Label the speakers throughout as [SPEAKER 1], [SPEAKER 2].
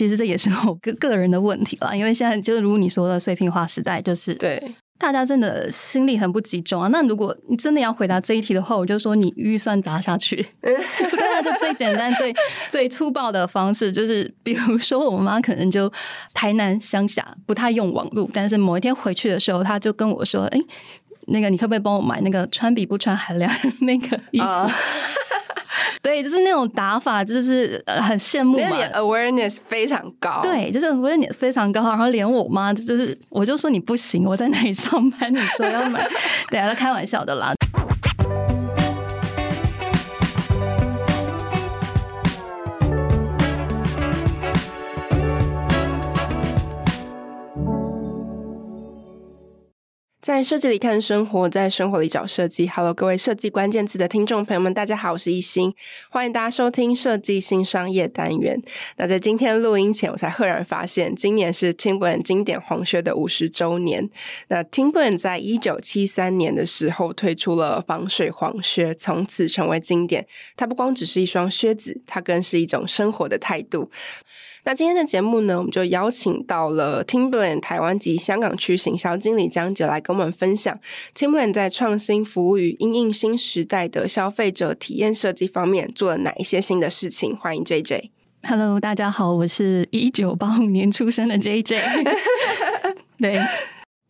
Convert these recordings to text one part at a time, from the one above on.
[SPEAKER 1] 其实这也是我个个人的问题啦，因为现在就是如果你说的碎片化时代，就是
[SPEAKER 2] 对。
[SPEAKER 1] 大家真的心力很不集中啊！那如果你真的要回答这一题的话，我就说你预算打下去，就大家，就最简单、最 最粗暴的方式，就是比如说我妈可能就台南乡下不太用网络，但是某一天回去的时候，她就跟我说：“哎、欸，那个你可不可以帮我买那个穿比不穿还凉 那个衣服？” uh. 对，就是那种打法，就是很羡慕嘛。
[SPEAKER 2] Awareness 非常高，
[SPEAKER 1] 对，就是 Awareness 非常高。然后连我妈，就是我就说你不行，我在哪里上班？你说要买，对啊，开玩笑的啦。
[SPEAKER 2] 在设计里看生活，在生活里找设计。Hello，各位设计关键字的听众朋友们，大家好，我是一心，欢迎大家收听设计新商业单元。那在今天录音前，我才赫然发现，今年是 Timberland 经典黄靴的五十周年。那 Timberland 在一九七三年的时候推出了防水黄靴，从此成为经典。它不光只是一双靴子，它更是一种生活的态度。那今天的节目呢，我们就邀请到了 Timberland 台湾及香港区行销经理江姐来跟我们分享 Timberland 在创新服务与应应新时代的消费者体验设计方面做了哪一些新的事情。欢迎 JJ。
[SPEAKER 1] Hello，大家好，我是一九八五年出生的 JJ。对。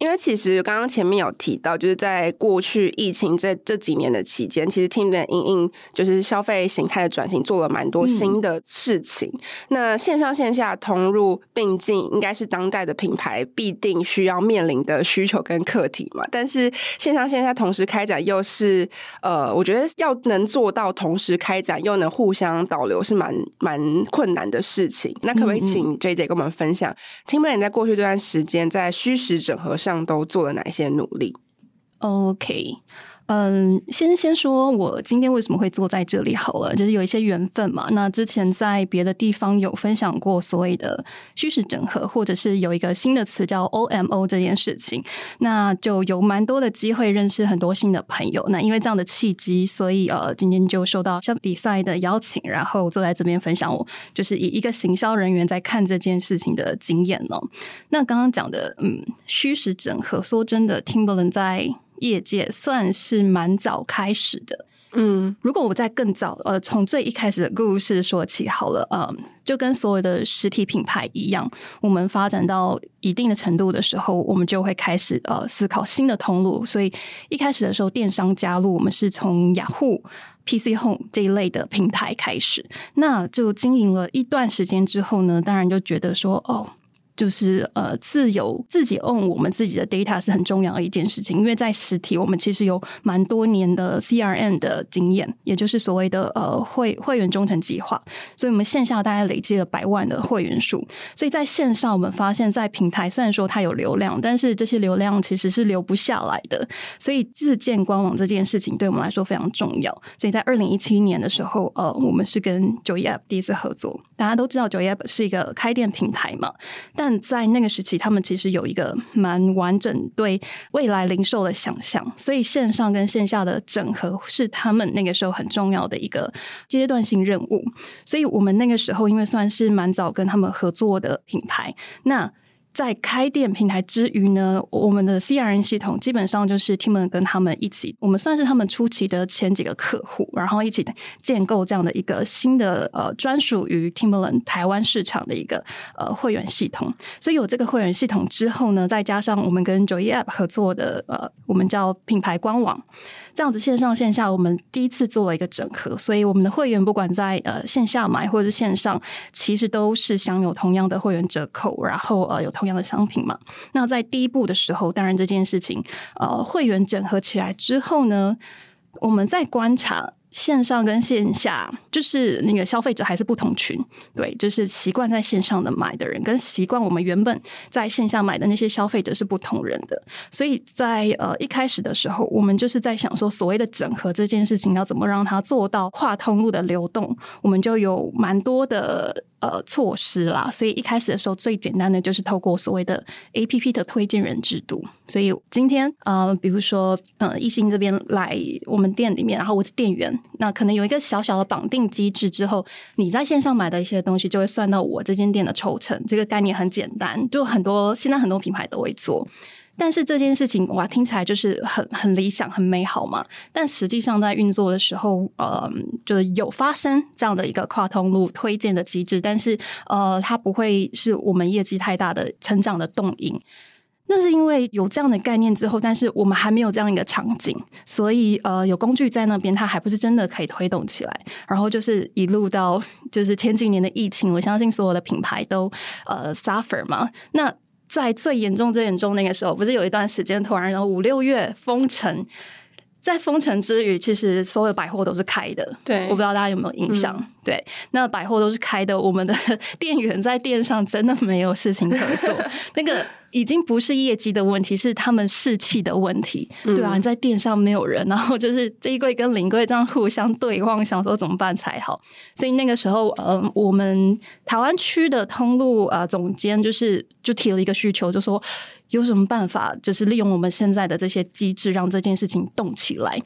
[SPEAKER 2] 因为其实刚刚前面有提到，就是在过去疫情这这几年的期间，其实 Timberland 因应就是消费形态的转型，做了蛮多新的事情。嗯、那线上线下同入并进，应该是当代的品牌必定需要面临的需求跟课题嘛。但是线上线下同时开展，又是呃，我觉得要能做到同时开展又能互相导流，是蛮蛮困难的事情。那可不可以请 JJ 跟我们分享、嗯、Timberland 在过去这段时间在虚实整合上？都做了哪些努力
[SPEAKER 1] ？OK。嗯，先先说，我今天为什么会坐在这里好了，就是有一些缘分嘛。那之前在别的地方有分享过所谓的虚实整合，或者是有一个新的词叫 OMO 这件事情，那就有蛮多的机会认识很多新的朋友。那因为这样的契机，所以呃，今天就受到像比赛的邀请，然后坐在这边分享我就是以一个行销人员在看这件事情的经验呢。那刚刚讲的嗯，虚实整合，说真的 table 在业界算是蛮早开始的，嗯，如果我在更早，呃，从最一开始的故事说起好了，嗯，就跟所有的实体品牌一样，我们发展到一定的程度的时候，我们就会开始呃思考新的通路。所以一开始的时候，电商加入，我们是从雅虎、PC Home 这一类的平台开始，那就经营了一段时间之后呢，当然就觉得说，哦。就是呃，自由自己 own 我们自己的 data 是很重要的一件事情，因为在实体我们其实有蛮多年的 CRM 的经验，也就是所谓的呃会会员忠诚计划，所以我们线下大概累积了百万的会员数，所以在线上我们发现，在平台虽然说它有流量，但是这些流量其实是留不下来的，所以自建官网这件事情对我们来说非常重要。所以在二零一七年的时候，呃，我们是跟 91APP 第一次合作，大家都知道 91APP 是一个开店平台嘛，但在那个时期，他们其实有一个蛮完整对未来零售的想象，所以线上跟线下的整合是他们那个时候很重要的一个阶段性任务。所以我们那个时候因为算是蛮早跟他们合作的品牌，那。在开店平台之余呢，我们的 CRM 系统基本上就是 Timberland 跟他们一起，我们算是他们初期的前几个客户，然后一起建构这样的一个新的呃专属于 Timberland 台湾市场的一个呃会员系统。所以有这个会员系统之后呢，再加上我们跟 91APP 合作的呃，我们叫品牌官网。这样子线上线下，我们第一次做了一个整合，所以我们的会员不管在呃线下买或者是线上，其实都是享有同样的会员折扣，然后呃有同样的商品嘛。那在第一步的时候，当然这件事情呃会员整合起来之后呢，我们在观察。线上跟线下，就是那个消费者还是不同群，对，就是习惯在线上的买的人，跟习惯我们原本在线下买的那些消费者是不同人的。所以在呃一开始的时候，我们就是在想说，所谓的整合这件事情要怎么让它做到跨通路的流动，我们就有蛮多的呃措施啦。所以一开始的时候，最简单的就是透过所谓的 APP 的推荐人制度。所以今天呃，比如说呃，艺兴这边来我们店里面，然后我是店员，那可能有一个小小的绑定机制之后，你在线上买的一些东西就会算到我这间店的抽成。这个概念很简单，就很多现在很多品牌都会做。但是这件事情哇，听起来就是很很理想、很美好嘛。但实际上在运作的时候，呃，就是有发生这样的一个跨通路推荐的机制，但是呃，它不会是我们业绩太大的成长的动因。那是因为有这样的概念之后，但是我们还没有这样一个场景，所以呃，有工具在那边，它还不是真的可以推动起来。然后就是一路到就是前几年的疫情，我相信所有的品牌都呃 suffer 嘛。那在最严重、最严重那个时候，不是有一段时间突然，然后五六月封城，在封城之余，其实所有百货都是开的。
[SPEAKER 2] 对，
[SPEAKER 1] 我不知道大家有没有印象？嗯、对，那百货都是开的，我们的 店员在店上真的没有事情可做。那个。已经不是业绩的问题，是他们士气的问题，嗯、对啊，你在店上没有人，然后就是这一柜跟邻柜这样互相对望，想说怎么办才好。所以那个时候，呃，我们台湾区的通路啊、呃、总监就是就提了一个需求，就说有什么办法，就是利用我们现在的这些机制，让这件事情动起来。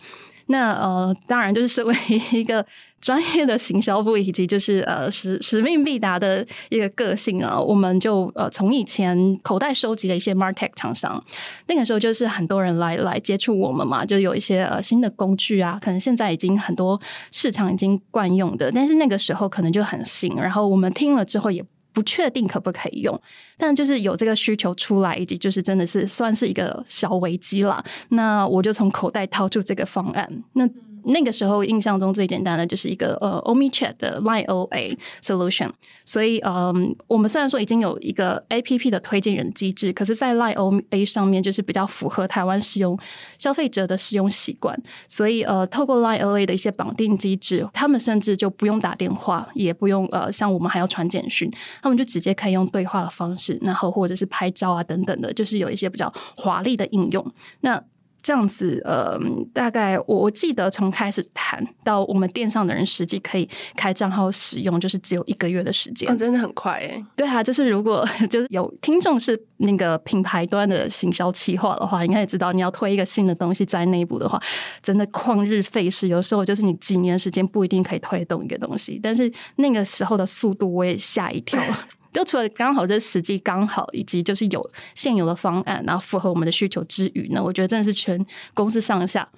[SPEAKER 1] 那呃，当然就是身为一个专业的行销部，以及就是呃使使命必达的一个个性啊，我们就呃从以前口袋收集的一些 MarTech 厂商，那个时候就是很多人来来接触我们嘛，就有一些呃新的工具啊，可能现在已经很多市场已经惯用的，但是那个时候可能就很新，然后我们听了之后也。不确定可不可以用，但就是有这个需求出来，以及就是真的是算是一个小危机了。那我就从口袋掏出这个方案。那那个时候印象中最简单的就是一个呃 OmniChat 的 Line OA solution，所以嗯，我们虽然说已经有一个 APP 的推荐人机制，可是，在 Line OA 上面就是比较符合台湾使用消费者的使用习惯，所以呃，透过 Line OA 的一些绑定机制，他们甚至就不用打电话，也不用呃像我们还要传简讯，他们就直接可以用对话的方式，然后或者是拍照啊等等的，就是有一些比较华丽的应用。那这样子，呃，大概我记得从开始谈到我们店上的人实际可以开账号使用，就是只有一个月的时间。
[SPEAKER 2] 哦，真的很快诶。
[SPEAKER 1] 对啊，就是如果 就是有听众是那个品牌端的行销企划的话，应该也知道，你要推一个新的东西在内部的话，真的旷日费时，有时候就是你几年时间不一定可以推动一个东西。但是那个时候的速度，我也吓一跳。就除了刚好这时机刚好，以及就是有现有的方案，然后符合我们的需求之余呢，我觉得真的是全公司上下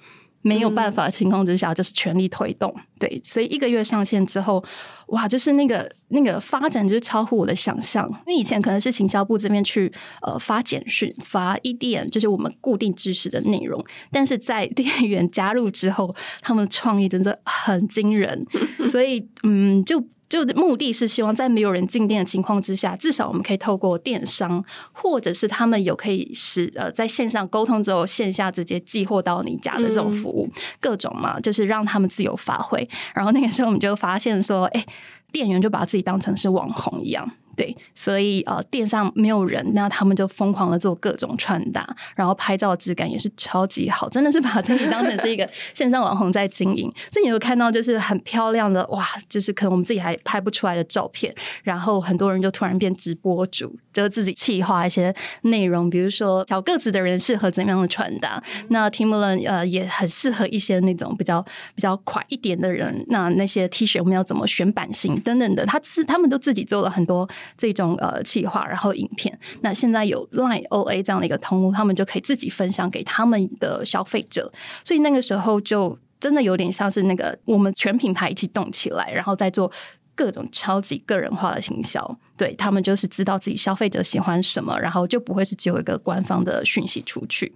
[SPEAKER 1] 没有办法的情况之下，就是全力推动。对，所以一个月上线之后，哇，就是那个那个发展就是超乎我的想象。因为以前可能是行销部这边去呃发简讯、发一点就是我们固定知识的内容，但是在店员加入之后，他们的创意真的很惊人，所以嗯就。就目的是希望在没有人进店的情况之下，至少我们可以透过电商，或者是他们有可以使呃在线上沟通之后，线下直接寄货到你家的这种服务，嗯、各种嘛，就是让他们自由发挥。然后那个时候我们就发现说，哎，店员就把自己当成是网红一样。对，所以呃，店上没有人，那他们就疯狂的做各种穿搭，然后拍照质感也是超级好，真的是把自己当成是一个 线上网红在经营。所以你会看到就是很漂亮的哇，就是可能我们自己还拍不出来的照片，然后很多人就突然变直播主，就自己企划一些内容，比如说小个子的人适合怎样的穿搭，那 Timberland 呃也很适合一些那种比较比较快一点的人，那那些 T 恤我们要怎么选版型等等的，他自他们都自己做了很多。这种呃企划，然后影片，那现在有 Line OA 这样的一个通路，他们就可以自己分享给他们的消费者，所以那个时候就真的有点像是那个我们全品牌一起动起来，然后再做各种超级个人化的行销，对，他们就是知道自己消费者喜欢什么，然后就不会是只有一个官方的讯息出去，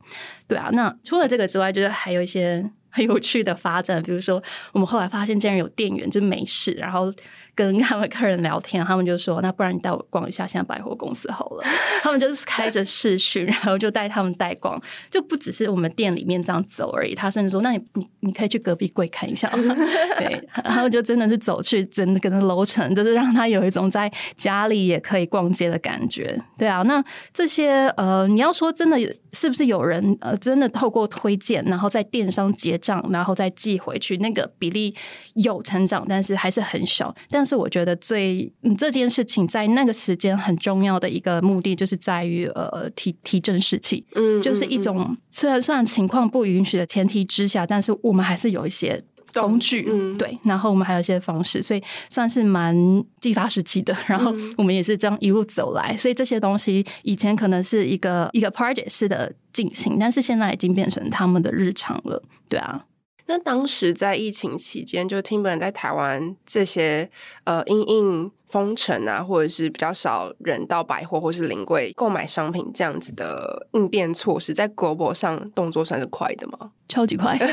[SPEAKER 1] 对啊。那除了这个之外，就是还有一些很有趣的发展，比如说我们后来发现竟然有店员就没事，然后。跟他们客人聊天，他们就说：“那不然你带我逛一下现在百货公司好了。”他们就是开着视讯，然后就带他们带逛，就不只是我们店里面这样走而已。他甚至说：“那你你你可以去隔壁柜看一下。”对，然后就真的是走去整个楼层，就是让他有一种在家里也可以逛街的感觉。对啊，那这些呃，你要说真的是不是有人呃真的透过推荐，然后在电商结账，然后再寄回去，那个比例有成长，但是还是很小。但是我觉得最嗯这件事情在那个时间很重要的一个目的，就是在于呃提提振士气，嗯，就是一种虽然虽然情况不允许的前提之下，但是我们还是有一些。工具，嗯，对，然后我们还有一些方式，所以算是蛮 激发士气的。然后我们也是这样一路走来，所以这些东西以前可能是一个一个 project 式的进行，但是现在已经变成他们的日常了。对啊，
[SPEAKER 2] 那当时在疫情期间，就 Timberland 在台湾这些呃，因应封城啊，或者是比较少人到百货或是临柜购买商品这样子的应变措施，在 global 上动作算是快的吗？
[SPEAKER 1] 超级快。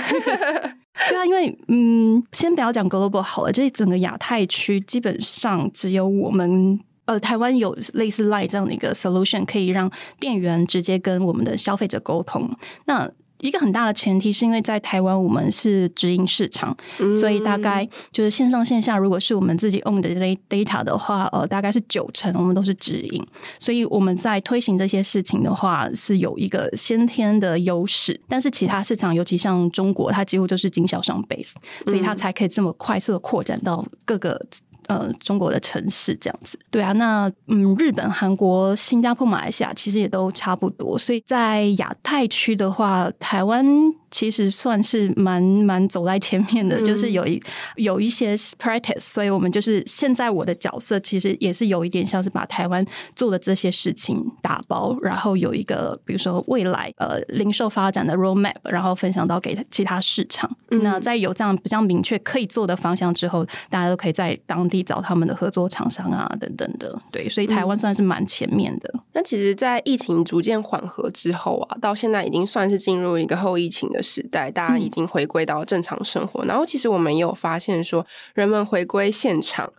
[SPEAKER 1] 对啊，因为嗯，先不要讲 global 好了，这整个亚太区基本上只有我们呃台湾有类似 Line 这样的一个 solution，可以让店员直接跟我们的消费者沟通。那一个很大的前提是因为在台湾我们是直营市场，嗯、所以大概就是线上线下，如果是我们自己 own 的 data 的话，呃，大概是九成我们都是直营，所以我们在推行这些事情的话是有一个先天的优势。但是其他市场，尤其像中国，它几乎就是经销商 base，所以它才可以这么快速的扩展到各个。呃，中国的城市这样子，对啊，那嗯，日本、韩国、新加坡、马来西亚其实也都差不多，所以在亚太区的话，台湾。其实算是蛮蛮走在前面的，就是有一有一些 practice，所以我们就是现在我的角色其实也是有一点像是把台湾做的这些事情打包，然后有一个比如说未来呃零售发展的 roadmap，然后分享到给其他市场。嗯、那在有这样比较明确可以做的方向之后，大家都可以在当地找他们的合作厂商啊等等的。对，所以台湾算是蛮前面的。嗯、
[SPEAKER 2] 那其实，在疫情逐渐缓和之后啊，到现在已经算是进入一个后疫情的时代，大家已经回归到正常生活。嗯、然后，其实我们也有发现说，人们回归现场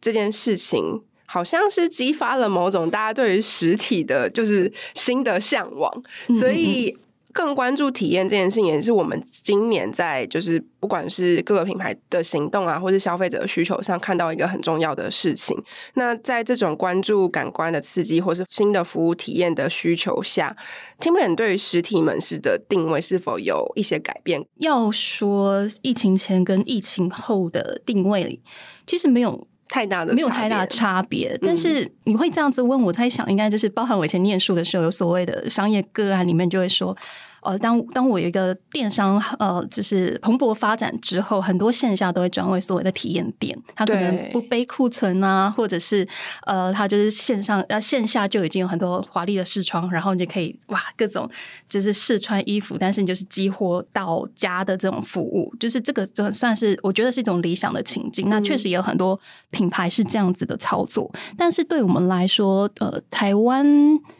[SPEAKER 2] 这件事情，好像是激发了某种大家对于实体的，就是新的向往。所以。更关注体验这件事情，也是我们今年在就是不管是各个品牌的行动啊，或是消费者需求上，看到一个很重要的事情。那在这种关注感官的刺激，或是新的服务体验的需求下 timber 对于实体门市的定位是否有一些改变？
[SPEAKER 1] 要说疫情前跟疫情后的定位，其实没有
[SPEAKER 2] 太大的
[SPEAKER 1] 没有太大的差别。但是你会这样子问我，在想，应该就是包含我以前念书的时候，有所谓的商业个案里面就会说。呃，当当我有一个电商，呃，就是蓬勃发展之后，很多线下都会转为所谓的体验店，它可能不背库存啊，或者是呃，它就是线上呃线下就已经有很多华丽的试穿，然后你就可以哇各种就是试穿衣服，但是你就是激活到家的这种服务，就是这个就算是我觉得是一种理想的情境。那确实也有很多品牌是这样子的操作，嗯、但是对我们来说，呃，台湾。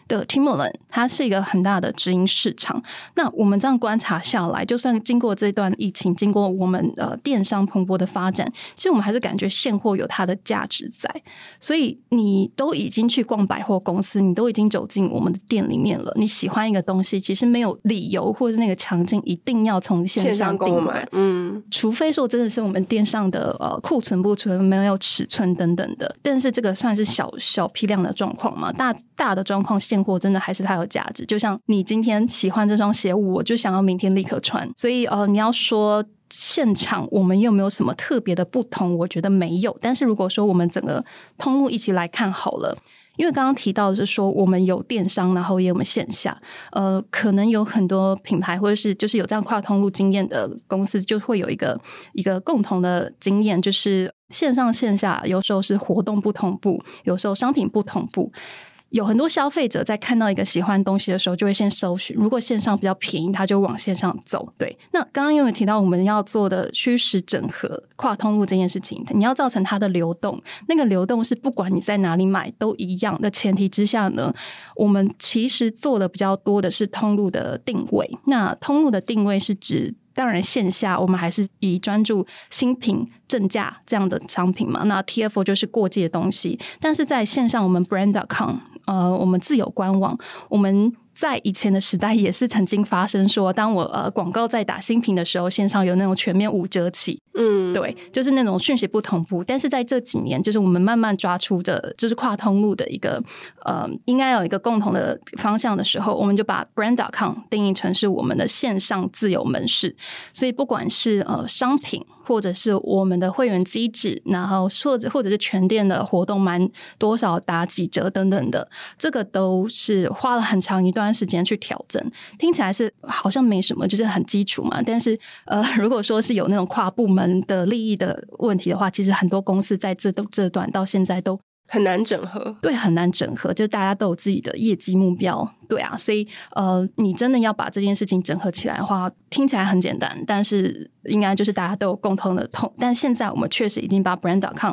[SPEAKER 1] 的 Timberland 它是一个很大的直营市场。那我们这样观察下来，就算经过这段疫情，经过我们呃电商蓬勃的发展，其实我们还是感觉现货有它的价值在。所以你都已经去逛百货公司，你都已经走进我们的店里面了。你喜欢一个东西，其实没有理由或者是那个场景一定要从线上购买。嗯，除非说真的是我们店上的呃库存不存，没有尺寸等等的。但是这个算是小小批量的状况嘛？大大的状况现货真的还是它有价值，就像你今天喜欢这双鞋，我就想要明天立刻穿。所以呃，你要说现场我们有没有什么特别的不同？我觉得没有。但是如果说我们整个通路一起来看好了，因为刚刚提到的是说我们有电商，然后也有我们线下，呃，可能有很多品牌或者是就是有这样跨通路经验的公司，就会有一个一个共同的经验，就是线上线下有时候是活动不同步，有时候商品不同步。有很多消费者在看到一个喜欢东西的时候，就会先搜寻。如果线上比较便宜，他就往线上走。对，那刚刚因为提到我们要做的虚实整合、跨通路这件事情，你要造成它的流动，那个流动是不管你在哪里买都一样的前提之下呢，我们其实做的比较多的是通路的定位。那通路的定位是指，当然线下我们还是以专注新品正价这样的商品嘛。那 TFO 就是过季的东西，但是在线上我们 Brand.com。呃，我们自有官网，我们在以前的时代也是曾经发生说，当我呃广告在打新品的时候，线上有那种全面五折起，
[SPEAKER 2] 嗯，
[SPEAKER 1] 对，就是那种讯息不同步。但是在这几年，就是我们慢慢抓出的，就是跨通路的一个呃，应该有一个共同的方向的时候，我们就把 brand.com 定义成是我们的线上自有门市。所以不管是呃商品，或者是我们的会员机制，然后或者或者是全店的活动满多少打几折等等的，这个都是花了很长一段时间去调整。听起来是好像没什么，就是很基础嘛。但是呃，如果说是有那种跨部门的利益的问题的话，其实很多公司在这都这段到现在都
[SPEAKER 2] 很难整合。
[SPEAKER 1] 对，很难整合，就大家都有自己的业绩目标。对啊，所以呃，你真的要把这件事情整合起来的话，听起来很简单，但是应该就是大家都有共同的痛。但现在我们确实已经把 brand.com，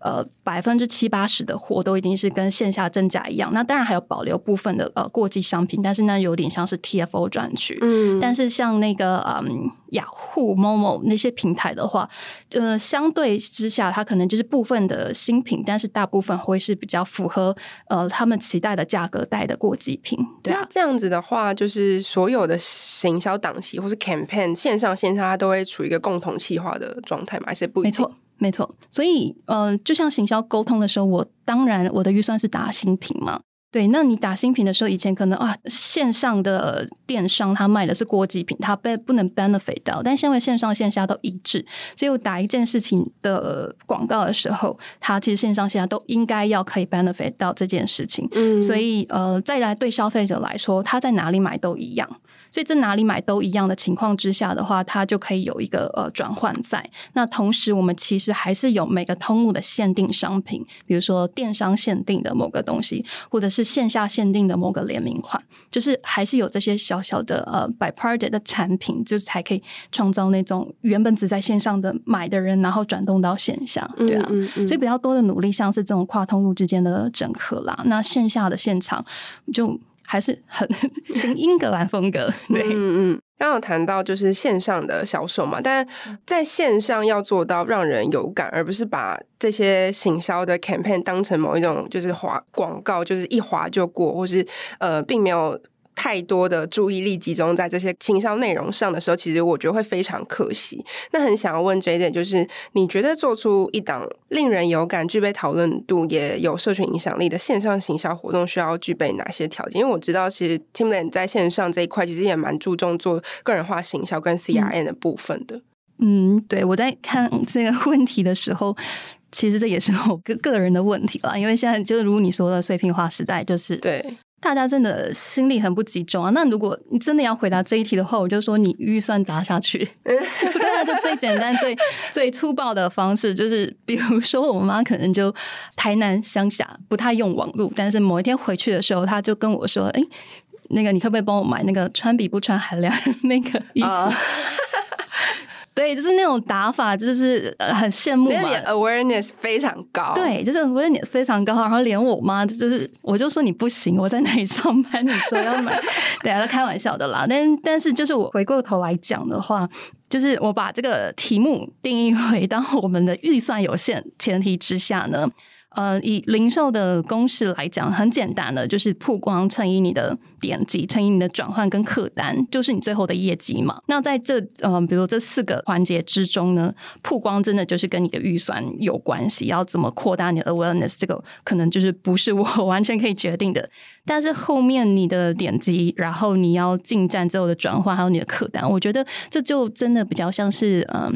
[SPEAKER 1] 呃，百分之七八十的货都已经是跟线下真假一样。那当然还有保留部分的呃过季商品，但是那有点像是 TFO 专区。嗯，但是像那个嗯雅虎、Momo 那些平台的话，呃，相对之下，它可能就是部分的新品，但是大部分会是比较符合呃他们期待的价格带的过季品。对啊，
[SPEAKER 2] 那这样子的话，就是所有的行销档期或是 campaign 线上线下，它都会处于一个共同企划的状态嘛？还是不一定？
[SPEAKER 1] 没错，没错。所以，呃，就像行销沟通的时候，我当然我的预算是打新品嘛。对，那你打新品的时候，以前可能啊，线上的电商他卖的是过季品，他被不能 benefit 到，但现在线上线下都一致，所以我打一件事情的广告的时候，它其实线上线下都应该要可以 benefit 到这件事情。嗯，所以呃，再来对消费者来说，他在哪里买都一样。所以在哪里买都一样的情况之下的话，它就可以有一个呃转换在。那同时，我们其实还是有每个通路的限定商品，比如说电商限定的某个东西，或者是线下限定的某个联名款，就是还是有这些小小的呃 by product 的产品，就是才可以创造那种原本只在线上的买的人，然后转动到线下，对啊。嗯嗯嗯。所以比较多的努力，像是这种跨通路之间的整合啦。那线下的现场就。还是很 新英格兰风格，对，
[SPEAKER 2] 嗯嗯。刚有谈到就是线上的销售嘛，但在线上要做到让人有感，而不是把这些行销的 campaign 当成某一种就是划广告，就是一划就过，或是呃，并没有。太多的注意力集中在这些行销内容上的时候，其实我觉得会非常可惜。那很想要问 Jayden，就是你觉得做出一档令人有感、具备讨论度、也有社群影响力的线上行销活动，需要具备哪些条件？因为我知道，其实 Timberland 在线上这一块其实也蛮注重做个人化行销跟 CRM 的部分的。
[SPEAKER 1] 嗯，对，我在看这个问题的时候，其实这也是我个个人的问题啦。因为现在就是如你说的碎片化时代，就是
[SPEAKER 2] 对。
[SPEAKER 1] 大家真的心力很不集中啊！那如果你真的要回答这一题的话，我就说你预算砸下去。就大家就最简单、最最粗暴的方式，就是比如说我妈可能就台南乡下不太用网络，但是某一天回去的时候，她就跟我说：“哎，那个你可不可以帮我买那个穿比不穿还凉那个衣服？” uh. 对，就是那种打法，就是很羡慕嘛。
[SPEAKER 2] awareness 非常高，
[SPEAKER 1] 对，就是 awareness 非常高。然后连我妈，就是我就说你不行，我在哪里上班？你说要买，对啊，开玩笑的啦。但但是就是我回过头来讲的话，就是我把这个题目定义为当我们的预算有限前提之下呢。呃，以零售的公式来讲，很简单的，就是曝光乘以你的点击乘以你的转换跟客单，就是你最后的业绩嘛。那在这呃，比如这四个环节之中呢，曝光真的就是跟你的预算有关系，要怎么扩大你的 awareness，这个可能就是不是我 完全可以决定的。但是后面你的点击，然后你要进站之后的转换，还有你的客单，我觉得这就真的比较像是嗯，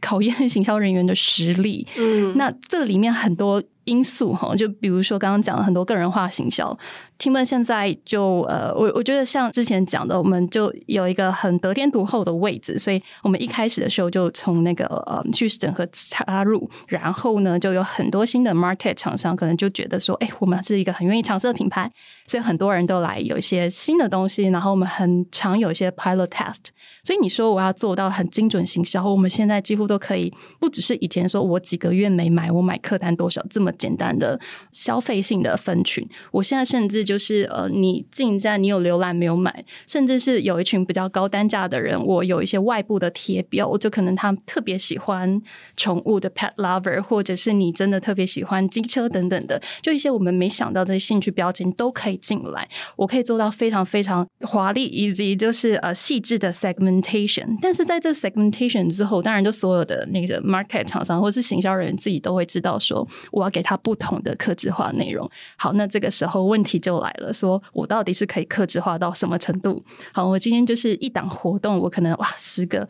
[SPEAKER 1] 考验行销人员的实力。嗯，那这里面很多。因素哈，就比如说刚刚讲了很多个人化行销。Timberland 现在就呃，我我觉得像之前讲的，我们就有一个很得天独厚的位置，所以我们一开始的时候就从那个呃趋势整合插入，然后呢，就有很多新的 market 厂商可能就觉得说，哎，我们是一个很愿意尝试的品牌，所以很多人都来有一些新的东西，然后我们很常有一些 pilot test，所以你说我要做到很精准行销，我们现在几乎都可以，不只是以前说我几个月没买，我买客单多少这么简单的消费性的分群。我现在甚至就是呃，你进站，你有浏览没有买，甚至是有一群比较高单价的人，我有一些外部的贴标，就可能他特别喜欢宠物的 pet lover，或者是你真的特别喜欢机车等等的，就一些我们没想到的兴趣标签都可以进来。我可以做到非常非常华丽以及就是呃细致的 segmentation。但是在这 segmentation 之后，当然就所有的那个 market 厂商或是行销人员自己都会知道说，我要给他不同的客制化内容。好，那这个时候问题就来了，说我到底是可以客制化到什么程度？好，我今天就是一档活动，我可能哇十个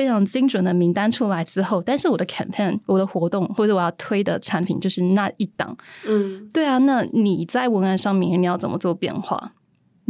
[SPEAKER 1] 非常精准的名单出来之后，但是我的 campaign、我的活动或者我要推的产品就是那一档。嗯，对啊，那你在文案上面你要怎么做变化？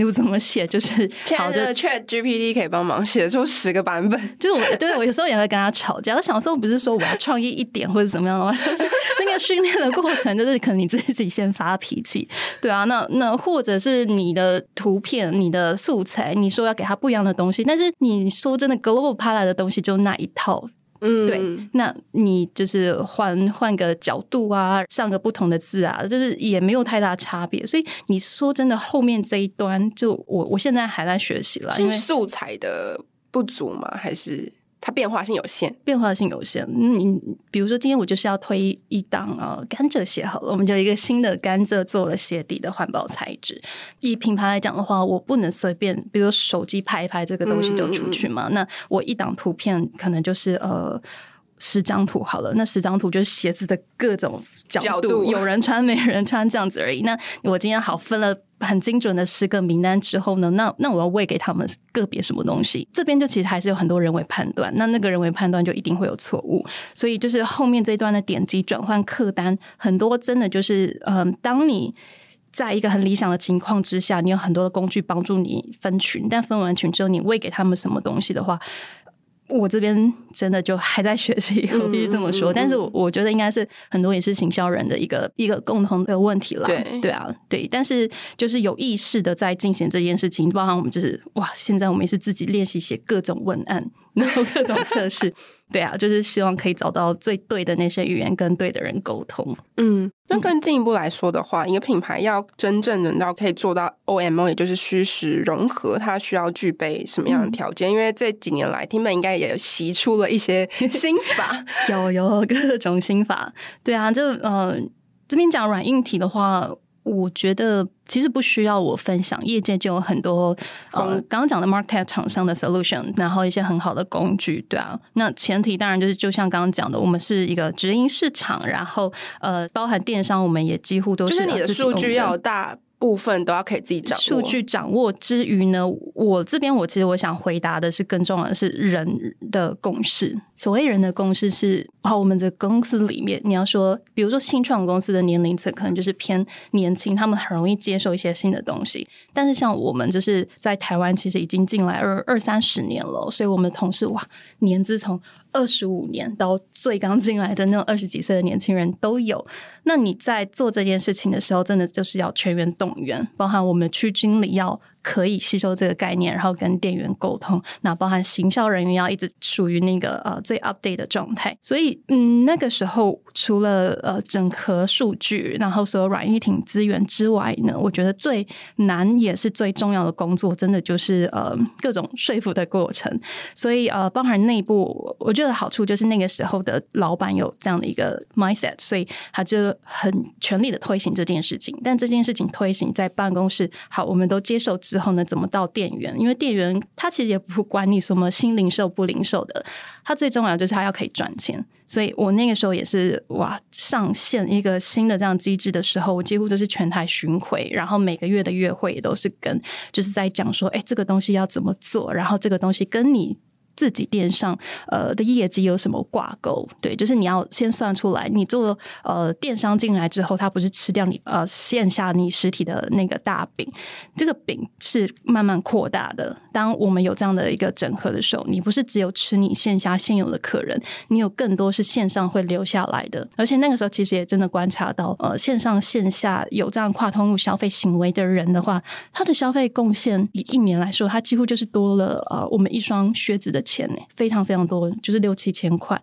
[SPEAKER 1] 你怎么写？就是
[SPEAKER 2] 好的 Chat GPT 可以帮忙写出十个版本。
[SPEAKER 1] 就是我对我有时候也会跟他吵架。我想说，不是说我要创意一点或者怎么样的话，那个训练的过程就是可能你自己自己先发脾气，对啊。那那或者是你的图片、你的素材，你说要给他不一样的东西，但是你说真的，Global 派来的东西就那一套。嗯，对，那你就是换换个角度啊，上个不同的字啊，就是也没有太大差别。所以你说真的，后面这一端就我我现在还在学习了，因为
[SPEAKER 2] 素材的不足吗？还是？它变化性有限，
[SPEAKER 1] 变化性有限。你比如说，今天我就是要推一档呃甘蔗鞋好了，我们就一个新的甘蔗做了鞋底的环保材质。以品牌来讲的话，我不能随便，比如手机拍一拍这个东西就出去嘛。嗯、那我一档图片可能就是呃。十张图好了，那十张图就是鞋子的各种角度，角度有人穿没人穿这样子而已。那我今天好分了很精准的十个名单之后呢，那那我要喂给他们个别什么东西？这边就其实还是有很多人为判断，那那个人为判断就一定会有错误。所以就是后面这一段的点击转换客单，很多真的就是嗯、当你在一个很理想的情况之下，你有很多的工具帮助你分群，但分完群之后，你喂给他们什么东西的话。我这边真的就还在学习，我必须这么说。嗯嗯嗯、但是，我我觉得应该是很多也是行销人的一个一个共同的问题了。对对啊，对。但是就是有意识的在进行这件事情，包含我们就是哇，现在我们也是自己练习写各种文案。然后各种测试，对啊，就是希望可以找到最对的那些语言，跟对的人沟通。
[SPEAKER 2] 嗯，那更进一步来说的话，一个品牌要真正能到可以做到 OMO，也就是虚实融合，它需要具备什么样的条件？嗯、因为这几年来，Tim 应该也有习出了一些 心法，
[SPEAKER 1] 有有各种心法。对啊，就呃这边讲软硬体的话。我觉得其实不需要我分享，业界就有很多呃，刚刚讲的 market 厂商的 solution，然后一些很好的工具，对啊。那前提当然就是，就像刚刚讲的，我们是一个直营市场，然后呃，包含电商，我们也几乎都是，
[SPEAKER 2] 就是你的数据要大。部分都要可以自己掌握。
[SPEAKER 1] 数据掌握之余呢，我这边我其实我想回答的是更重要的是人的共识。所谓人的共识是，好，我们的公司里面，你要说，比如说新创公司的年龄层可能就是偏年轻，他们很容易接受一些新的东西。但是像我们就是在台湾，其实已经进来二二三十年了，所以我们同事哇，年资从。二十五年到最刚进来的那种二十几岁的年轻人都有。那你在做这件事情的时候，真的就是要全员动员，包含我们区经理要。可以吸收这个概念，然后跟店员沟通。那包含行销人员要一直处于那个呃最 update 的状态。所以，嗯，那个时候除了呃整合数据，然后所有软硬体资源之外呢，我觉得最难也是最重要的工作，真的就是呃各种说服的过程。所以呃，包含内部，我觉得好处就是那个时候的老板有这样的一个 mindset，所以他就很全力的推行这件事情。但这件事情推行在办公室，好，我们都接受。之后呢，怎么到店员？因为店员他其实也不管你什么新零售不零售的，他最重要就是他要可以赚钱。所以我那个时候也是哇，上线一个新的这样机制的时候，我几乎都是全台巡回，然后每个月的月会也都是跟就是在讲说，哎，这个东西要怎么做，然后这个东西跟你。自己电商呃的业绩有什么挂钩？对，就是你要先算出来，你做呃电商进来之后，它不是吃掉你呃线下你实体的那个大饼，这个饼是慢慢扩大的。当我们有这样的一个整合的时候，你不是只有吃你线下现有的客人，你有更多是线上会留下来的。而且那个时候其实也真的观察到，呃，线上线下有这样跨通路消费行为的人的话，他的消费贡献以一年来说，他几乎就是多了呃我们一双靴子的钱呢，非常非常多，就是六七千块。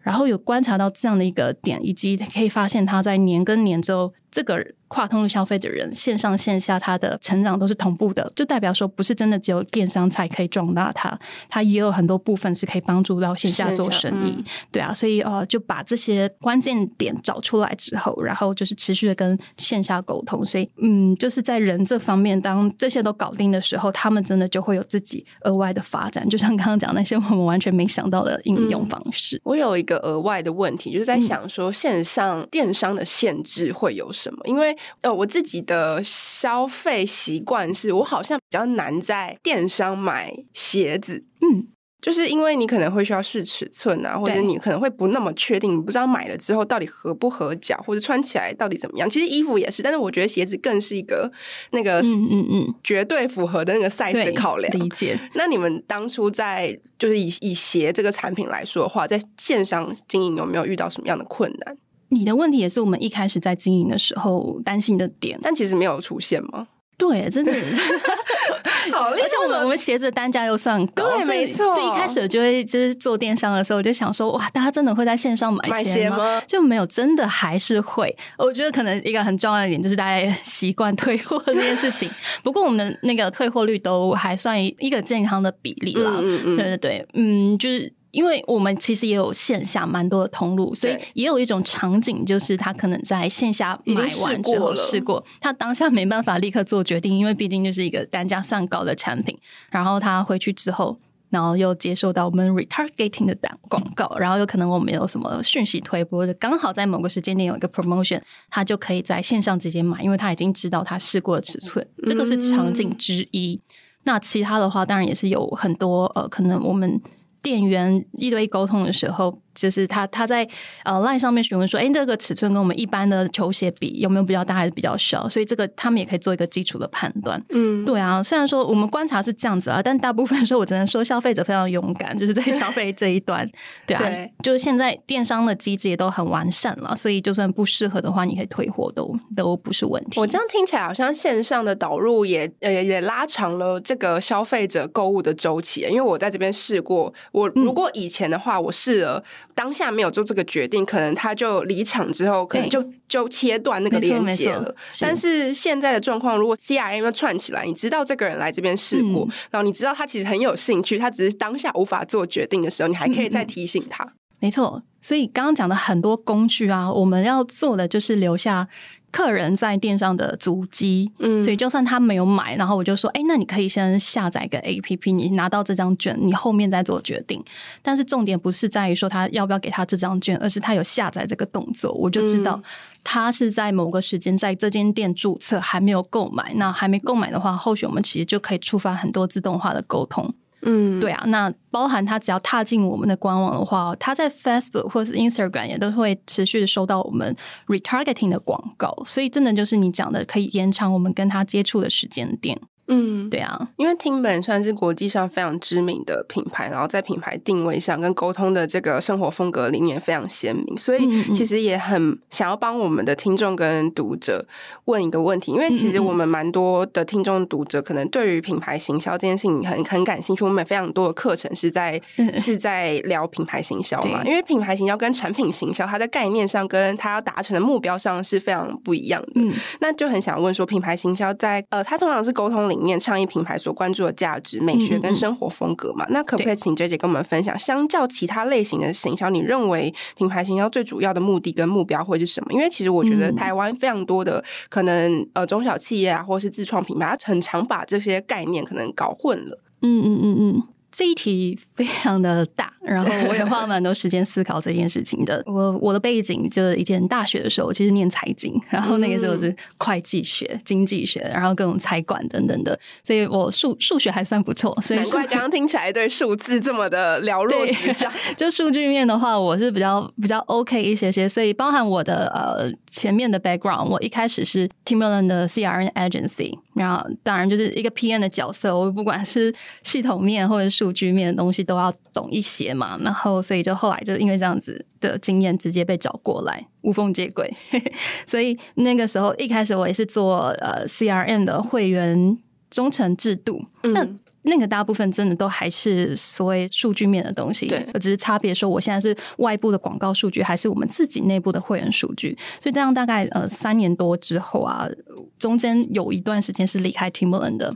[SPEAKER 1] 然后有观察到这样的一个点，以及可以发现他在年跟年之后，这个跨通路消费的人，线上线下他的成长都是同步的，就代表说不是真的只有电商才可以壮大他，他也有很多部分是可以帮助到线下做生意。嗯、对啊，所以呃就把这些关键点找出来之后，然后就是持续的跟线下沟通。所以嗯，就是在人这方面，当这些都搞定的时候，他们真的就会有自己额外的发展。就像刚刚讲那些我们完全没想到的应用方式。嗯、
[SPEAKER 2] 我有一个额外的问题，就是在想说线上电商的限制会有什么？因为呃，我自己的消费习惯是我好像比较难在电商买鞋子，嗯，就是因为你可能会需要试尺寸啊，或者你可能会不那么确定，你不知道买了之后到底合不合脚，或者穿起来到底怎么样。其实衣服也是，但是我觉得鞋子更是一个那个嗯嗯嗯绝对符合的那个 size 的考量。
[SPEAKER 1] 理解。
[SPEAKER 2] 那你们当初在就是以以鞋这个产品来说的话，在线上经营有没有遇到什么样的困难？
[SPEAKER 1] 你的问题也是我们一开始在经营的时候担心的点，
[SPEAKER 2] 但其实没有出现吗？
[SPEAKER 1] 对，真的
[SPEAKER 2] 好厉害！
[SPEAKER 1] 而且我们我们鞋子的单价又算高，
[SPEAKER 2] 对，没错。
[SPEAKER 1] 这一开始就会就是做电商的时候，我就想说，哇，大家真的会在线上买鞋吗？买鞋吗？就没有，真的还是会。我觉得可能一个很重要的点就是大家习惯退货这件事情。不过我们的那个退货率都还算一个健康的比例啦。嗯嗯，对对对，嗯，就是。因为我们其实也有线下蛮多的通路，所以也有一种场景，就是他可能在线下买完之后试过，他当下没办法立刻做决定，因为毕竟就是一个单价算高的产品。然后他回去之后，然后又接受到我们 retargeting 的广告，然后有可能我们有什么讯息推播，就刚好在某个时间点有一个 promotion，他就可以在线上直接买，因为他已经知道他试过的尺寸，这个是场景之一。那其他的话，当然也是有很多呃，可能我们。店员一对一沟通的时候。就是他他在呃 LINE 上面询问说，哎、欸，这个尺寸跟我们一般的球鞋比有没有比较大还是比较小？所以这个他们也可以做一个基础的判断。嗯，对啊，虽然说我们观察是这样子啊，但大部分时候我只能说消费者非常勇敢，就是在消费这一端。对啊，对就是现在电商的机制也都很完善了，所以就算不适合的话，你可以退货都都不是问题。
[SPEAKER 2] 我这样听起来好像线上的导入也呃也拉长了这个消费者购物的周期，因为我在这边试过，我如果以前的话，我试了。当下没有做这个决定，可能他就离场之后，可能就就切断那个连接了。但是现在的状况，如果 CRM 要串起来，你知道这个人来这边试过，嗯，然后你知道他其实很有兴趣，他只是当下无法做决定的时候，你还可以再提醒他。嗯，没错，所以刚刚讲的很多工具啊，我们要做的就是留下。客人在店上的足迹，嗯，所以就算他没有买，然后我就说，哎、欸，那你可以先下载个 APP，你拿到这张券，你后面再做决定。但是重点不是在于说他要不要给他这张券，而是他有下载这个动作，我就知道他是在某个时间在这间店注册，还没有购买。那还没购买的话，后续我们其实就可以触发很多自动化的沟通。嗯，对啊，那包含他只要踏进我们的官网的话，他在 Facebook 或是 Instagram 也都会持续的收到我们 retargeting 的广告，所以真的就是你讲的，可以延长我们跟他接触的时间点。嗯，对啊，因为 Timberland 算是国际上非常知名的品牌，然后在品牌定位上跟沟通的这个生活风格理念非常鲜明，所以其实也很想要帮我们的听众跟读者问一个问题，因为其实我们蛮多的听众读者可能对于品牌行销这件事情很很感兴趣，我们非常多的课程是在是在聊品牌行销嘛，因为品牌行销跟产品行销，它在概念上跟它要达成的目标上是非常不一样的。嗯，那就很想问说，品牌行销在呃，它通常是沟通领。里面倡议品牌所关注的价值、美学跟生活风格嘛，嗯嗯，那可不可以请 J 姐跟我们分享，相较其他类型的行销，你认为品牌行销最主要的目的跟目标会是什么？因为其实我觉得台湾非常多的可能呃中小企业啊，或是自创品牌，它很常把这些概念可能搞混了。嗯嗯嗯嗯。这一题非常的大，然后我也花了蛮多时间思考这件事情的。我我的背景就是以前大学的时候，其实念财经，然后那个时候是会计学、经济学，然后各种财管等等的，所以我数数学还算不错。所以难怪刚刚听起来对数字这么的了若指掌。就数据面的话，我是比较比较 OK 一些些，所以包含我的呃前面的 background，我一开始是 Timberland 的 CRN agency。然后，当然就是一个 PM 的角色，我不管是系统面或者数据面的东西都要懂一些嘛。然后，所以就后来就因为这样子的经验，直接被找过来，无缝接轨。所以那个时候一开始我也是做呃 CRM 的会员忠诚制度。嗯。那
[SPEAKER 1] 那个大部分真的都还是所谓数据面的东西，
[SPEAKER 2] 对，
[SPEAKER 1] 只是差别说我现在是外部的广告数据，还是我们自己内部的会员数据。所以这样大概呃三年多之后啊，中间有一段时间是离开 Timberland 的。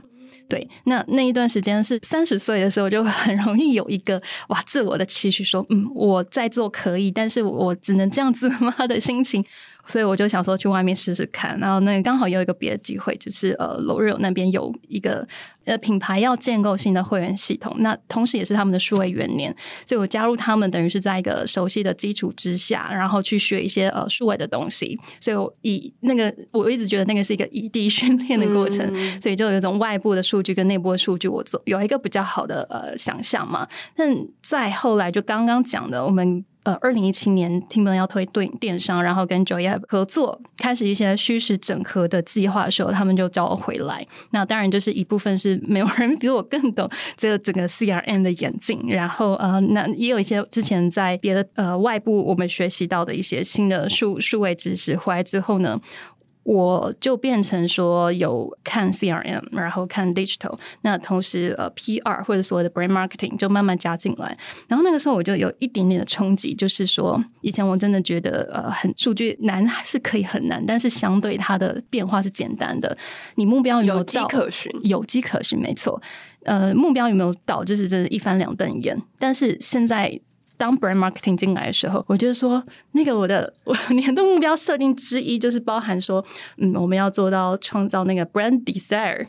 [SPEAKER 1] 对，那那一段时间是三十岁的时候，就很容易有一个哇自我的期许，说嗯我在做可以，但是我只能这样子吗的心情。所以我就想说去外面试试看，然后那刚好有一个别的机会，就是呃 L'Oreal 那边有一个呃品牌要建构新的会员系统，那同时也是他们的数位元年，所以我加入他们，等于是在一个熟悉的基础之下，然后去学一些呃数位的东西。所以我以那个我一直觉得那个是一个异地训练的过程，嗯、所以就有一种外部的数据跟内部的数据，我做有一个比较好的呃想象嘛。但再后来就刚刚讲的我们。呃，二零一七年 t i m b e r 要推对电商，然后跟 Joy 合作，开始一些虚实整合的计划的时候，他们就叫我回来。那当然就是一部分是没有人比我更懂这个整个 CRM 的演进，然后呃，那也有一些之前在别的呃外部我们学习到的一些新的数数位知识，回来之后呢。我就变成说有看 CRM，然后看 digital，那同时呃 PR 或者所谓的 brand marketing 就慢慢加进来，然后那个时候我就有一点点的冲击，就是说以前我真的觉得呃很数据难是可以很难，但是相对它的变化是简单的，你目标有没有到？
[SPEAKER 2] 有迹可循，
[SPEAKER 1] 有迹可循，没错。呃，目标有没有到？就是真的一翻两瞪眼，但是现在。当 brand marketing 进来的时候，我就说，那个我的我年度目标设定之一就是包含说，嗯，我们要做到创造那个 brand desire，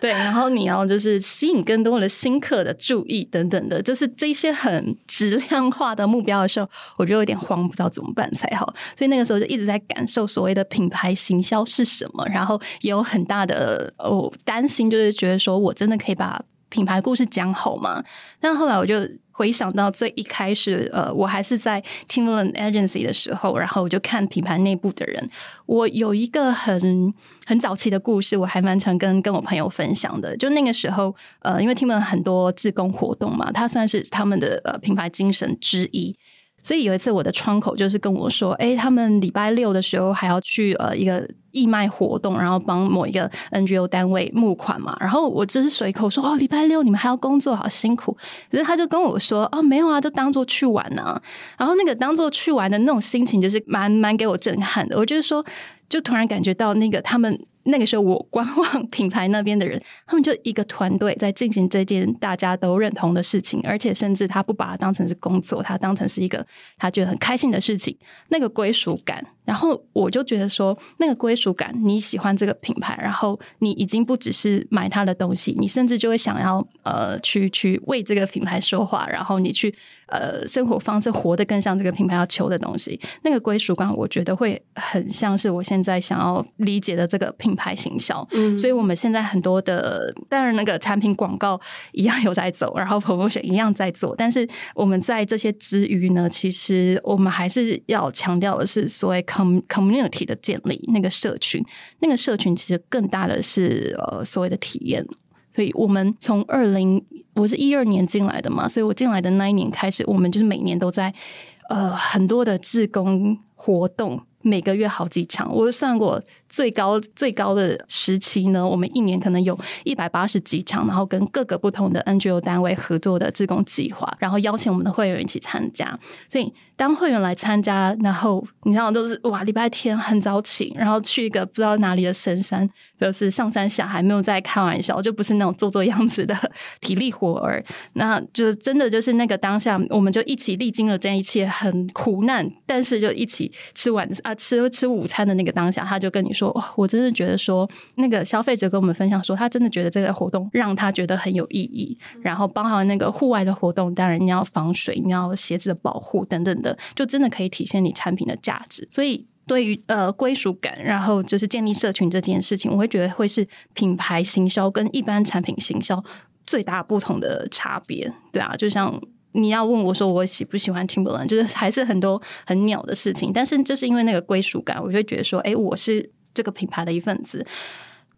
[SPEAKER 1] 对，然后你要就是吸引更多的新客的注意等等的，就是这些很质量化的目标的时候，我就有点慌，不知道怎么办才好。所以那个时候就一直在感受所谓的品牌行销是什么，然后也有很大的哦担心，就是觉得说我真的可以把品牌故事讲好吗？但后来我就。回想到最一开始，呃，我还是在 Timberland Agency 的时候，然后我就看品牌内部的人。我有一个很很早期的故事，我还蛮常跟跟我朋友分享的。就那个时候，呃，因为 Timberland 很多自工活动嘛，它算是他们的呃品牌精神之一。所以有一次，我的窗口就是跟我说：“哎，他们礼拜六的时候还要去呃一个义卖活动，然后帮某一个 NGO 单位募款嘛。”然后我只是随口说：“哦，礼拜六你们还要工作，好辛苦。”可是他就跟我说：“哦，没有啊，就当做去玩呢、啊。”然后那个当做去玩的那种心情，就是蛮蛮给我震撼的。我就是说，就突然感觉到那个他们。那个时候，我观望品牌那边的人，他们就一个团队在进行这件大家都认同的事情，而且甚至他不把它当成是工作，他当成是一个他觉得很开心的事情，那个归属感。然后我就觉得说，那个归属感，你喜欢这个品牌，然后你已经不只是买他的东西，你甚至就会想要呃去去为这个品牌说话，然后你去呃生活方式活得更像这个品牌要求的东西。那个归属感，我觉得会很像是我现在想要理解的这个品牌行销。嗯，所以我们现在很多的，当然那个产品广告 一样有在走，然后 promotion 一样在做，但是我们在这些之余呢，其实我们还是要强调的是所谓。community 的建立，那个社群，那个社群其实更大的是呃所谓的体验。所以我们从二零，我是一二年进来的嘛，所以我进来的那一年开始，我们就是每年都在呃很多的志工活动。每个月好几场，我算过最高最高的时期呢，我们一年可能有一百八十几场，然后跟各个不同的 NGO 单位合作的志工计划，然后邀请我们的会员一起参加。所以当会员来参加，然后你知道都是哇，礼拜天很早起，然后去一个不知道哪里的深山，就是上山下海，没有在开玩笑，就不是那种做做样子的体力活儿，那就真的就是那个当下，我们就一起历经了这一切很苦难，但是就一起吃晚啊。吃吃午餐的那个当下，他就跟你说：“哇，我真的觉得说，那个消费者跟我们分享说，他真的觉得这个活动让他觉得很有意义。然后包含那个户外的活动，当然你要防水，你要鞋子的保护等等的，就真的可以体现你产品的价值。所以，对于呃归属感，然后就是建立社群这件事情，我会觉得会是品牌行销跟一般产品行销最大不同的差别。对啊，就像。”你要问我说我喜不喜欢 Timberland，就是还是很多很鸟的事情，但是就是因为那个归属感，我就觉得说，哎，我是这个品牌的一份子，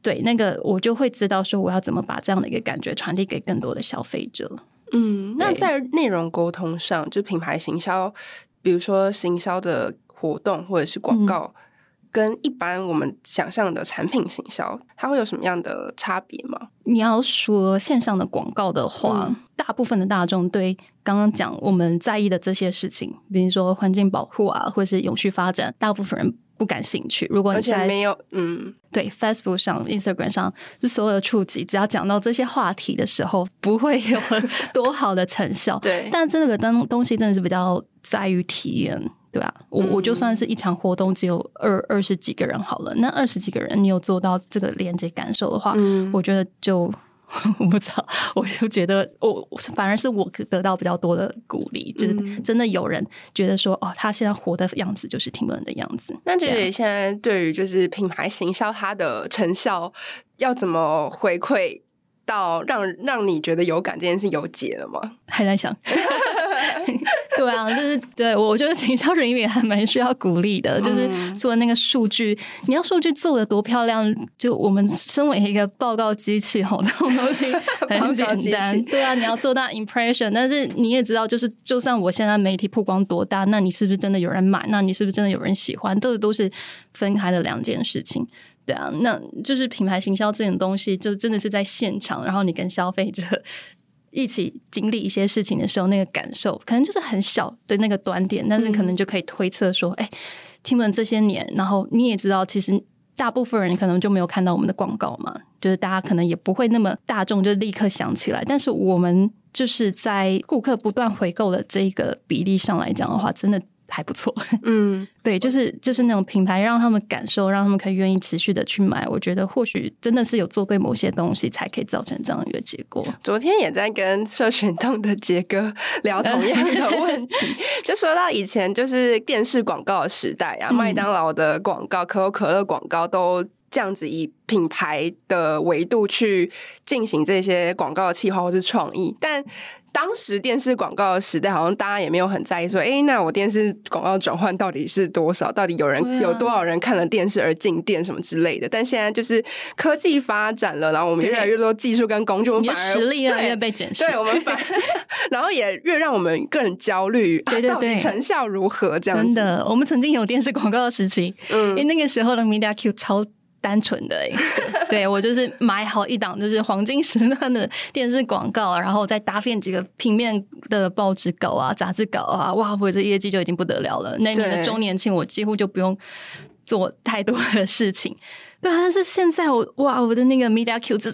[SPEAKER 1] 对，那个我就会知道说我要怎么把这样的一个感觉传递给更多的消费者。
[SPEAKER 2] 嗯，那在内容沟通上，就品牌行销，比如说行销的活动或者是广告。嗯跟一般我们想象的产品行销，它会有什么样的差别吗？
[SPEAKER 1] 你要说线上的广告的话，嗯、大部分的大众对刚刚讲我们在意的这些事情，比如说环境保护啊，或是永续发展，大部分人不感兴趣。如果你在
[SPEAKER 2] 没有嗯，
[SPEAKER 1] 对 Facebook 上、Instagram 上，就所有的触及，只要讲到这些话题的时候，不会有 多好的成效。
[SPEAKER 2] 对，
[SPEAKER 1] 但这个东东西真的是比较在于体验。对啊，我我就算是一场活动只有二二十几个人好了，那二十几个人你有做到这个连接感受的话，嗯，我觉得就 我不知道，我就觉得我反而是我得到比较多的鼓励，就是真的有人觉得说哦，他现在活的样子就是 Timberland 的样子。
[SPEAKER 2] 那姐姐现在对于就是品牌行销它的成效要怎么回馈到让让你觉得有感这件事有解了吗？
[SPEAKER 1] 还在想。对啊，就是对我觉得营销人员还蛮需要鼓励的。就是除了那个数据，你要数据做的多漂亮，就我们身为一个报告机器吼，这种东西 很简单。对啊，你要做到 impression，但是你也知道，就是就算我现在媒体曝光多大，那你是不是真的有人买？那你是不是真的有人喜欢？这个都是分开的两件事情。对啊，那就是品牌行销这种东西，就真的是在现场，然后你跟消费者。一起经历一些事情的时候，那个感受可能就是很小的那个端点，但是可能就可以推测说，哎、嗯，听闻这些年，然后你也知道，其实大部分人可能就没有看到我们的广告嘛，就是大家可能也不会那么大众就立刻想起来，但是我们就是在顾客不断回购的这个比例上来讲的话，真的。还不错，嗯，对，就是就是那种品牌让他们感受，让他们可以愿意持续的去买。我觉得或许真的是有做对某些东西，才可以造成这样一个结果。
[SPEAKER 2] 昨天也在跟社群动的杰哥聊同样的问题，就说到以前就是电视广告的时代啊，麦当劳的广告、可口可乐广告都这样子以品牌的维度去进行这些广告的企划或是创意，但。当时电视广告的时代，好像大家也没有很在意说，哎、欸，那我电视广告转换到底是多少？到底有人有多少人看了电视而进店什么之类的？但现在就是科技发展了，然后我们越来越多技术跟工具，我们反而
[SPEAKER 1] 实力越来越被检视。
[SPEAKER 2] 对，我们反而，然后也越让我们更焦虑，对对对，到底成效如何？这样子。
[SPEAKER 1] 真的，我们曾经有电视广告的时期，嗯，因为那个时候的 Media Q 超。单纯的、对，我就是买好一档，就是黄金时段的电视广告，然后再搭配几个平面的报纸稿啊、杂志稿啊，哇，我这业绩就已经不得了了。那年的周年庆，我几乎就不用做太多的事情。对啊，但是现在我哇，我的那个 Media Q 这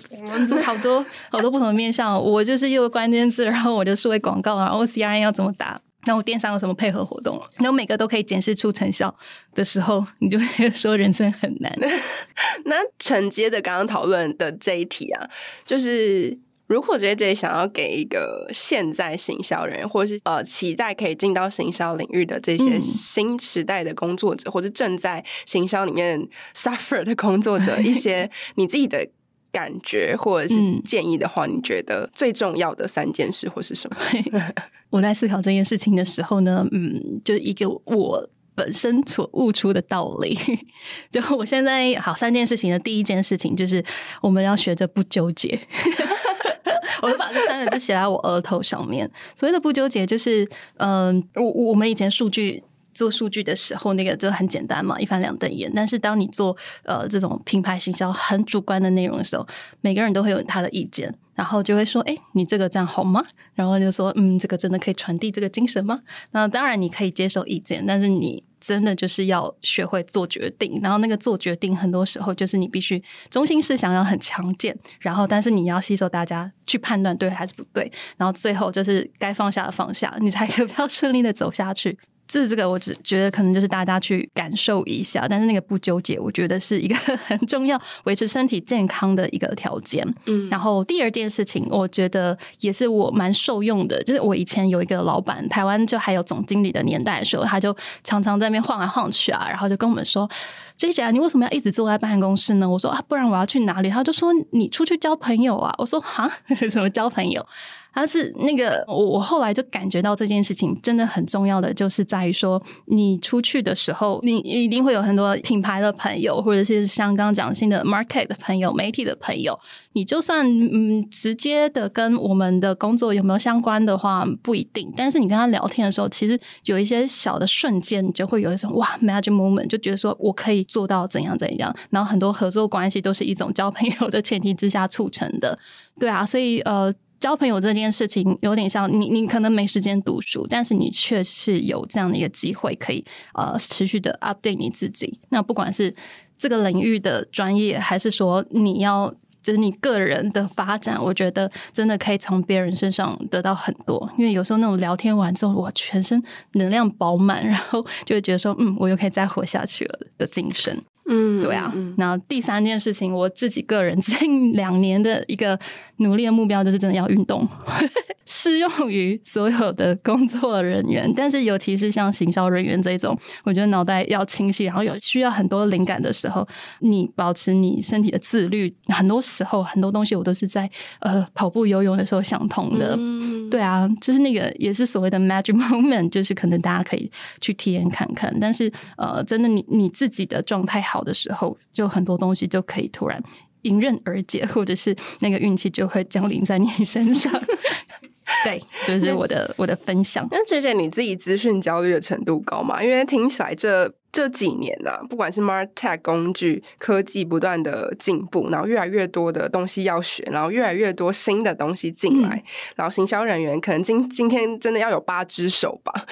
[SPEAKER 1] 好多好多不同的面向，我就是又关键字，然后我就数位广告，然后 CRM 要怎么打？那我电商有什么配合活动？然后每个都可以检视出成效的时候，你就会 说人生很难。
[SPEAKER 2] 那承接的刚刚讨论的这一题啊，就是如果觉得想要给一个现在行销人，或是呃期待可以进到行销领域的这些新时代的工作者，嗯、或者正在行销里面 suffer 的工作者，一些 你自己的。感觉或者是建议的话，嗯，你觉得最重要的三件事或是什么？
[SPEAKER 1] 我在思考这件事情的时候呢，嗯，就是一个我本身所悟出的道理。就我现在好三件事情的第一件事情就是我们要学着不纠结。我就把这三个字写在我额头上面。所谓的不纠结，就是嗯，我我们以前数据。做数据的时候，那个就很简单嘛，一翻两瞪眼。但是当你做呃这种品牌行销很主观的内容的时候，每个人都会有他的意见，然后就会说：“哎，你这个这样好吗？”然后就说：“嗯，这个真的可以传递这个精神吗？”那当然你可以接受意见，但是你真的就是要学会做决定。然后那个做决定，很多时候就是你必须中心思想要很强健，然后但是你要吸收大家去判断对还是不对，然后最后就是该放下的放下，你才可以比较顺利的走下去。是这个，我只觉得可能就是大家去感受一下，但是那个不纠结，我觉得是一个很重要维持身体健康的一个条件。嗯，然后第二件事情，我觉得也是我蛮受用的，就是我以前有一个老板，台湾就还有总经理的年代的时候，他就常常在那边晃来晃去啊，然后就跟我们说：“J 姐啊，你为什么要一直坐在办公室呢？”我说：“啊，不然我要去哪里？”他就说：“你出去交朋友啊。”我说：“哈，什么交朋友？”它是那个我我后来就感觉到这件事情真的很重要的，就是在于说你出去的时候，你一定会有很多品牌的朋友，或者是像刚刚讲新的 market 的朋友、媒体的朋友。你就算嗯直接的跟我们的工作有没有相关的话不一定，但是你跟他聊天的时候，其实有一些小的瞬间，你就会有一种哇 magic moment，就觉得说我可以做到怎样怎样。然后很多合作关系都是一种交朋友的前提之下促成的，对啊，所以呃交朋友这件事情有点像你你可能没时间读书，但是你确实有这样的一个机会可以呃持续的 update 你自己。那不管是这个领域的专业，还是说你要。就是你个人的发展，我觉得真的可以从别人身上得到很多。因为有时候那种聊天完之后，我全身能量饱满，然后就会觉得说，嗯，我又可以再活下去了的精神。嗯，对啊。那第三件事情，我自己个人近两年的一个努力的目标，就是真的要运动。适用于所有的工作人员，但是尤其是像行销人员这种，我觉得脑袋要清晰，然后有需要很多灵感的时候，你保持你身体的自律。很多时候，很多东西我都是在呃跑步、游泳的时候想通的。嗯、对啊，就是那个也是所谓的 magic moment，就是可能大家可以去体验看看。但是呃，真的你你自己的状态好的时候，就很多东西就可以突然迎刃而解，或者是那个运气就会降临在你身上。对，就是我的我的分享。
[SPEAKER 2] 那姐姐，你自己资讯焦虑的程度高吗？因为听起来这这几年呢、啊，不管是 MarTech 工具科技不断的进步，然后越来越多的东西要学，然后越来越多新的东西进来，嗯、然后行销人员可能今今天真的要有八只手吧。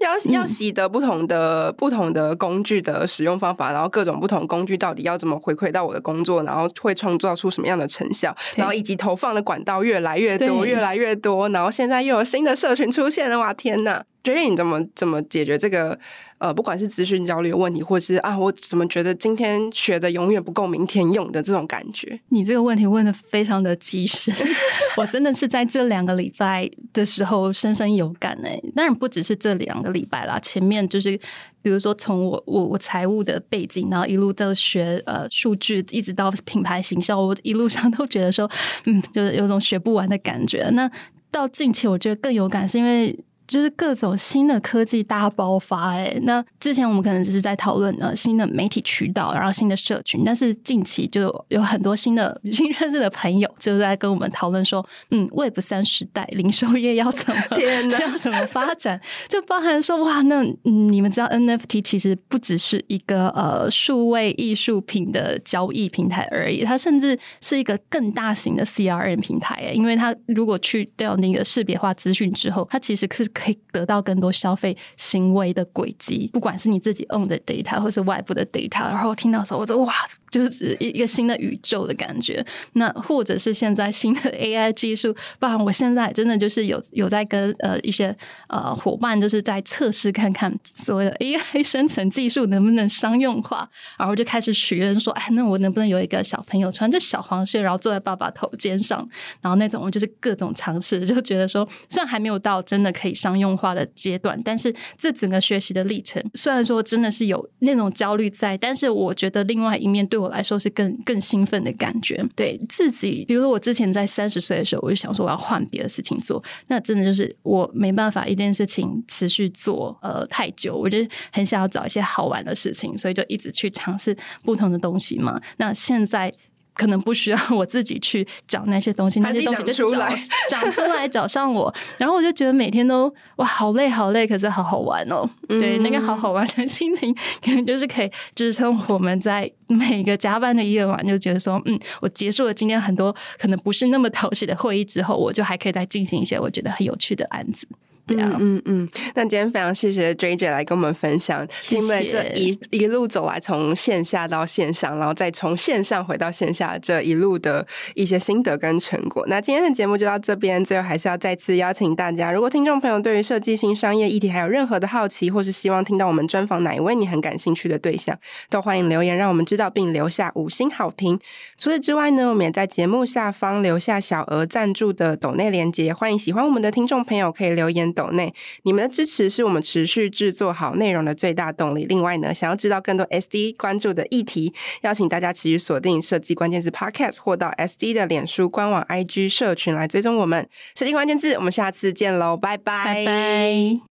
[SPEAKER 2] 要要习得不同的、嗯、不同的工具的使用方法，然后各种不同工具到底要怎么回馈到我的工作，然后会创造出什么样的成效，然后以及投放的管道越来越多、越来越多，然后现在又有新的社群出现了，哇，天呐！觉得你怎么怎么解决这个？呃，不管是资讯焦虑问题，或是啊，我怎么觉得今天学的永远不够明天用的这种感觉？
[SPEAKER 1] 你这个问题问得非常的及时，我真的是在这两个礼拜的时候深深有感诶。当然不只是这两个礼拜啦，前面就是比如说从我我我财务的背景，然后一路都学呃数据，一直到品牌形象，我一路上都觉得说，嗯，就是有种学不完的感觉。那到近期，我觉得更有感，是因为。就是各种新的科技大爆发，哎，那之前我们可能只是在讨论呃新的媒体渠道，然后新的社群，但是近期就有很多新的 新认识的朋友，就在跟我们讨论说，嗯，Web 三时代零售业要怎么 要怎么发展，就包含说哇，那、嗯、你们知道 NFT 其实不只是一个呃数位艺术品的交易平台而已，它甚至是一个更大型的 CRM 平台，哎，因为它如果去掉那个识别化资讯之后，它其实是。可以得到更多消费行为的轨迹，不管是你自己 own 的 data 或是外部的 data，然后听到的时候，我说哇，就是一一个新的宇宙的感觉。那或者是现在新的 AI 技术，包含我现在真的就是有有在跟呃一些呃伙伴，就是在测试看看所谓的 AI 生成技术能不能商用化，然后就开始许愿说，哎，那我能不能有一个小朋友穿着小黄靴，然后坐在爸爸头肩上，然后那种就是各种尝试，就觉得说，虽然还没有到真的可以。商用化的阶段，但是这整个学习的历程，虽然说真的是有那种焦虑在，但是我觉得另外一面对我来说是更更兴奋的感觉。对自己，比如说我之前在三十岁的时候，我就想说我要换别的事情做，那真的就是我没办法一件事情持续做呃太久，我就很想要找一些好玩的事情，所以就一直去尝试不同的东西嘛。那现在。可能不需要我自己去找那些东西，那些东西就长长出来找上我，然后我就觉得每天都哇好累好累，可是好好玩哦。嗯、对，那个好好玩的心情，可能就是可以支撑我们在每个加班的夜晚，就觉得说，嗯，我结束了今天很多可能不是那么讨喜的会议之后，我就还可以再进行一些我觉得很有趣的案子。对啊，嗯嗯，那今天非常谢谢 JJ 来跟我们分享，因为这一一路走来，从线下到线上，然后再从线上回到线下这一路的一些心得跟成果。那今天的节目就到这边，最后还是要再次邀请大家，如果听众朋友对于设计新商业议题还有任何的好奇，或是希望听到我们专访哪一位你很感兴趣的对象，都欢迎留言让我们知道，并留下五星好评。除此之外呢，我们也在节目下方留下小额赞助的抖内连接，欢迎喜欢我们的听众朋友可以留言。
[SPEAKER 2] 抖内，你们的支持是我们持续制作好内容的最大动力。另外呢，想要知道更多 SD 关注的议题，邀请大家持续锁定设计关键字 Podcast，或到 SD 的脸书官网、IG 社群来追踪我们设计关键字。我们下次见喽，拜拜。
[SPEAKER 1] 拜拜。